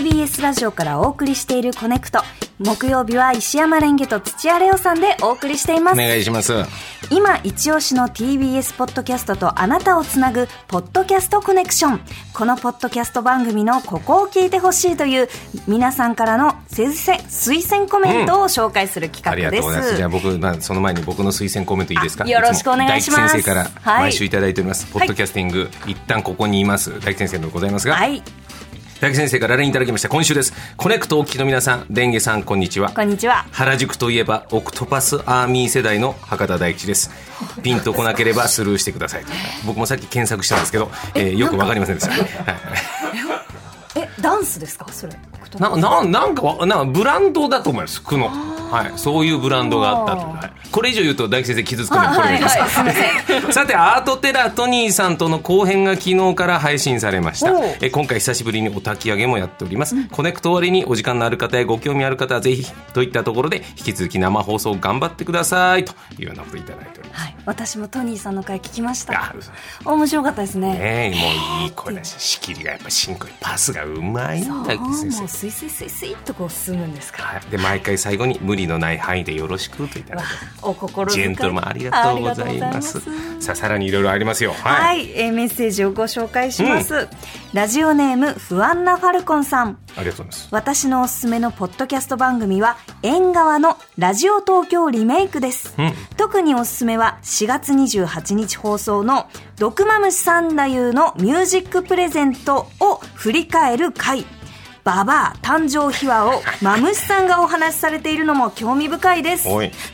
TBS ラジオからお送りしているコネクト。木曜日は石山レンゲと土屋レオさんでお送りしています。お願いします。今一押しの TBS ポッドキャストとあなたをつなぐポッドキャストコネクション。このポッドキャスト番組のここを聞いてほしいという皆さんからの推薦推薦コメントを紹介する企あり画です、がとうございます。じゃあ僕、まあ、その前に僕の推薦コメントいいですか？あよろしくお願いします。大吉先生からはい。毎週いただいております。ポッドキャスティング、一旦ここにいます。大吉先生でございますが、はい大吉先生から LINE いただきました。今週です。コネクトお聞きの皆さん、レンゲさん、こんにちは。こんにちは。原宿といえば OCTOPUS ARMY 世代の博多大吉です。ピンとこなければスルーしてください。と僕もさっき検索したんですけど、えーよくわかりませんでした、はい。えダンスですか？それ。なななんかわなんかブランドだと思います。区の、はい、そういうブランドがあったと、はい、これ以上言うと大吉先生傷つくのでこれです、はい さてアートテラートニーさんとの後編が昨日から配信されました。え今回久しぶりにお焚き上げもやっております、コネクト終わりにお時間のある方やご興味ある方はぜひといったところで引き続き生放送頑張ってくださいというようなことをいただいております。はい。私もトニーさんの回聞きました。あ面白かったですね。ねえもういい声だし仕切りがやっぱ進行パスがうまいんだもう先生。スイスイスイスイっとこう進むんですから。はい。で毎回最後に無理のない範囲でよろしくといただいて。お心ジェントルマンありがとうございます。さあさらにいろいろありますよ。はい。い、えーメッセージをご紹介します、ラジオネーム不安なファルコンさん。ありがとうございます。私のおすすめのポッドキャスト番組は縁側のラジオ東京リメイクです、うん。特におすすめは4月28日放送の「毒マムシ三太夫のミュージックプレゼント」を振り返る回ババア誕生秘話をマムシさんがお話しされているのも興味深いです。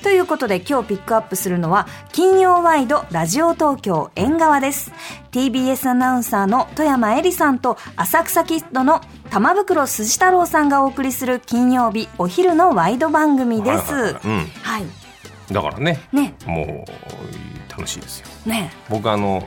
ということで今日ピックアップするのは金曜ワイドラジオ東京縁側です。TBS アナウンサーの富山えりさんと浅草キッドの玉袋筋太郎さんがお送りする金曜日お昼のワイド番組です。はいはいはい。うん。はい。だからねね。もう楽しいですよ。ね。僕あの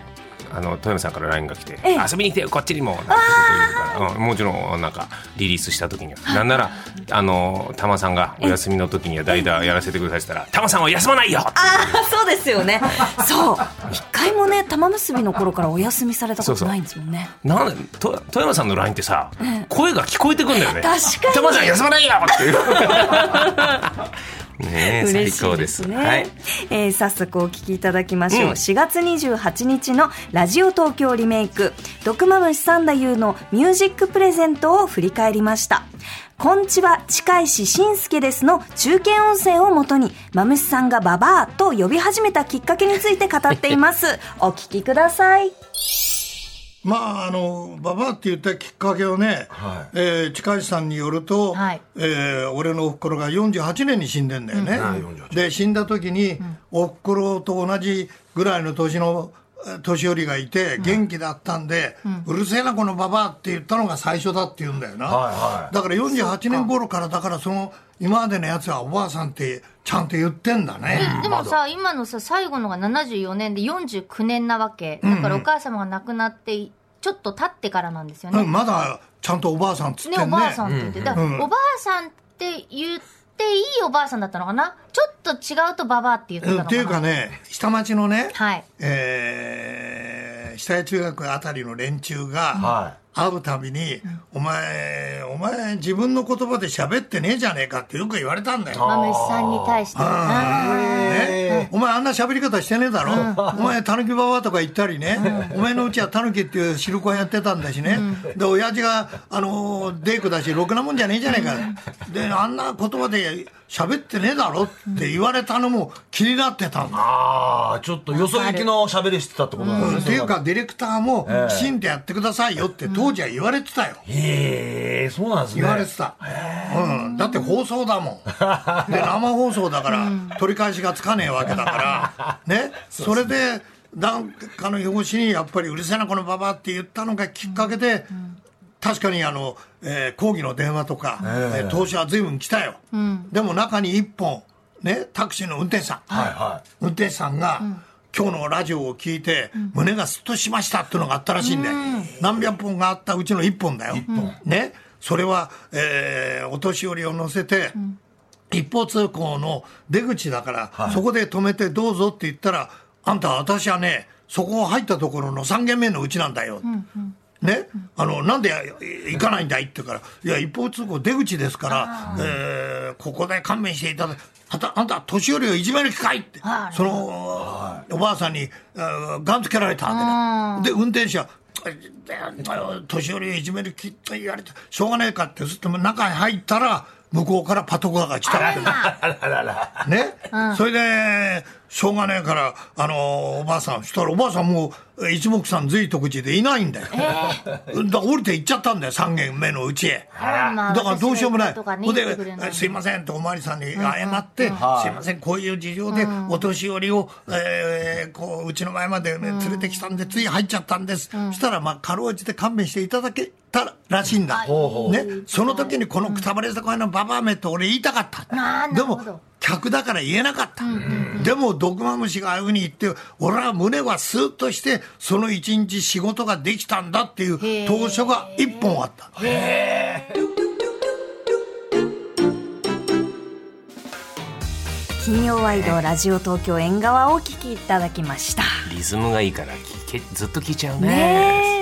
あの富山さんから LINE が来てええ遊びに来てよこっちにもなんてこと言うから、うんもちろんなんかリリースした時には。なんならあの玉さんがお休みの時には代打やらせてくださいって言ったら玉さんは休まないよ!ああそうですよね。そう。一回もね玉結びの頃からお休みされたことないんですもんね。なんと富山さんの LINE ってさ、声が聞こえてくんだよね。確かに玉さん休まないよ!っていう ねえ嬉しいですす。ね、はい。えー早速お聞きいただきましょう、うん。4月28日のラジオ東京リメイク「毒まむし三太夫」のミュージックプレゼントを振り返りました。こんちは近石信介ですの中堅音声をもとにマムシさんがババアと呼び始めたきっかけについて語っています。お聞きくださいまああのババアって言ったきっかけをね、はい。えー近石さんによると、はい。えー俺のおふくろが48年に死んでんだよね、はい48で死んだ時に、おふくろと同じぐらいの年のえー年寄りがいて元気だったんで、うるせえなこのババアって言ったのが最初だって言うんだよな、はいはい。だから48年頃からだからその今までのやつはおばあさんってちゃんと言ってんだね、でもさ、今のさ、最後のが74年で49年なわけ。だからお母様が亡くなって、ちょっと経ってからなんですよね。うんまだちゃんとおばあさんっつってんね、ねおばあさんって言って。だから、おばあさんって言っていいおばあさんだったのかな？ちょっと違うとババアって言ってたのかな。うんっていうかね下町のね、はい。えー、下谷中学あたりの連中がは会うたびに、お前、お前自分の言葉で喋ってねえじゃねえかってよく言われたんだよ。マムシさんに対して。ね、お前あんな喋り方してねえだろ、お前タヌキババアとか言ったりね、お前のうちはタヌキっていう汁粉やってたんだしね、で親父があのデイクだしろくなもんじゃねえじゃねえか。であんな言葉で喋ってねえだろって言われたのも気になってたんだ。ああちょっとよそ行きの喋りしてたってことなんですね。っていうかディレクターもきちんとやってくださいよって当時は言われてたよ、へえそうなんですね。言われてた、うん、だって放送だもん。で生放送だから取り返しがつかねえわけだから ね。それでなんかの表紙にやっぱりうるせえなこのババアって言ったのがきっかけで、確かにあの、えー抗議の電話とか、えー投資は随分来たよ、でも中に一本ねタクシーの運転手さん、はいは運転手さんが、今日のラジオを聞いて、胸がスッとしましたっていうのがあったらしいんだよ、何百本があったうちの1本だよ、ね、それは、えーお年寄りを乗せて、一方通行の出口だから、そこで止めてどうぞって言ったら、あんた、私はね、そこを入ったところの3軒目のうちなんだよ。ね、あの、なんで行かないんだい？って言うから、いや、一方通行出口ですから、えーここで勘弁していただあんた、あんた、年寄りをいじめる機会っては、い。その、おばあさんに、えーガンつけられたわけだ。で、運転手は、あ年寄りをいじめる気って言われて、しょうがないかって、ずっと中に入った。ら、向こうからパトカーが来たって。ね、それで、しょうがねえから、あのおばあさん、そしたらおばあさんもう一目散随徳寺でいないんだよ。だから降りて行っちゃったんだよ、3軒目のうちへ。あまあだからどうしようもない。ほんで、すいませんっておまわりさんに謝って、すいません、こういう事情でお年寄りを、えーこう、うちの前まで、ね、連れてきたんで、つい入っちゃったんです。そしたら、まあ、かろうじて勘弁していただけたらしいんだ。ね。その時にこのくたばれ坂のババアめって俺言いたかった。でも客だから言えなかった。でも、毒マムシがああいうふうに言って、俺は胸はスーッとして、その一日仕事ができたんだっていう当初が一本あった。金曜ワイドラジオ東京縁側をお聞きいただきました。リズムがいいから聞けずっと聞いちゃうね。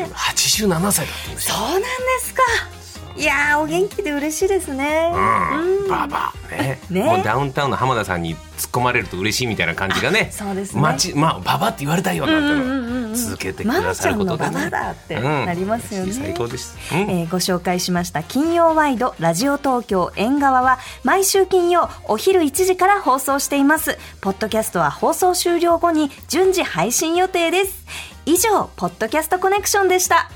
ね87歳だったんですよ。そうなんですかいやーお元気で嬉しいですね。うん。ババアね。ね。もうダウンタウンの浜田さんに突っ込まれると嬉しいみたいな感じがねそうですね。街まあババアって言われたいよなんて続けてくださることで、ね。ママちゃんのババアだってなりますよね。最高です、うん。えーご紹介しました金曜ワイドラジオ東京縁側は毎週金曜お昼1時から放送しています。ポッドキャストは放送終了後に順次配信予定です。以上ポッドキャストコネクションでした